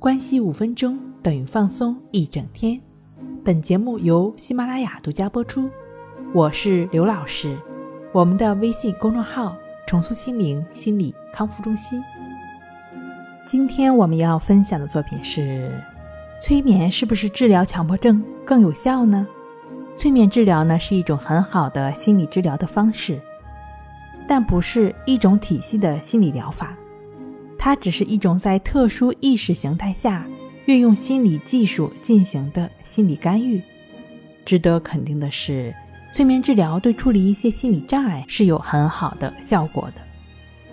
关系五分钟等于放松一整天。本节目由喜马拉雅独家播出。我是刘老师，我们的微信公众号“重塑心灵心理康复中心”。今天我们要分享的作品是：催眠是不是治疗强迫症更有效呢？催眠治疗呢是一种很好的心理治疗的方式，但不是一种体系的心理疗法。它只是一种在特殊意识形态下运用心理技术进行的心理干预。值得肯定的是，催眠治疗对处理一些心理障碍是有很好的效果的。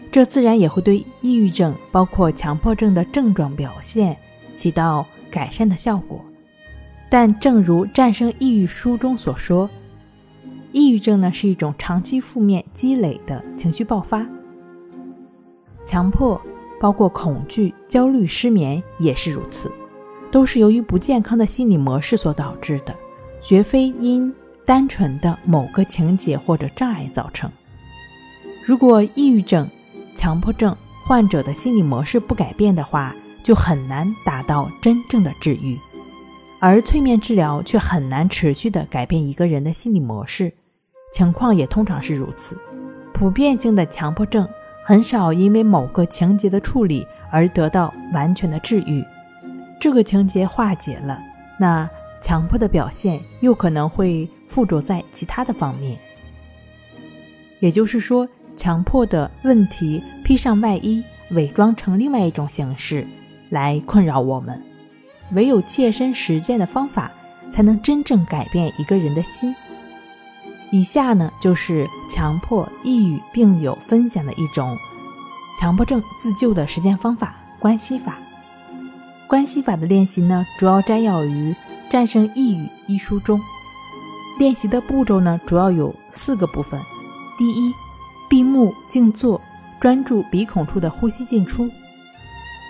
这自然也会对抑郁症，包括强迫症的症状表现起到改善的效果。但正如《战胜抑郁》书中所说，抑郁症呢是一种长期负面积累的情绪爆发，强迫。包括恐惧、焦虑、失眠也是如此，都是由于不健康的心理模式所导致的，绝非因单纯的某个情节或者障碍造成。如果抑郁症、强迫症患者的心理模式不改变的话，就很难达到真正的治愈。而催眠治疗却很难持续的改变一个人的心理模式，情况也通常是如此。普遍性的强迫症。很少因为某个情节的处理而得到完全的治愈，这个情节化解了，那强迫的表现又可能会附着在其他的方面。也就是说，强迫的问题披上外衣，伪装成另外一种形式来困扰我们。唯有切身实践的方法，才能真正改变一个人的心。以下呢，就是强迫抑郁病友分享的一种强迫症自救的实践方法——关系法。关系法的练习呢，主要摘要于《战胜抑郁》一书中。练习的步骤呢，主要有四个部分：第一，闭目静坐，专注鼻孔处的呼吸进出；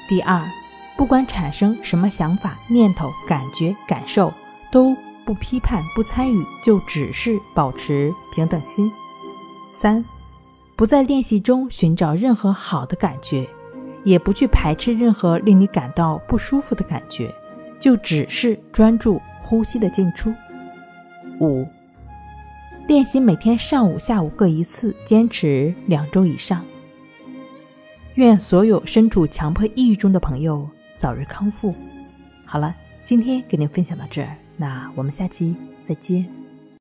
第二，不管产生什么想法、念头、感觉、感受，都。不批判，不参与，就只是保持平等心。三，不在练习中寻找任何好的感觉，也不去排斥任何令你感到不舒服的感觉，就只是专注呼吸的进出。五，练习每天上午、下午各一次，坚持两周以上。愿所有身处强迫抑郁中的朋友早日康复。好了，今天给您分享到这儿。那我们下期再见。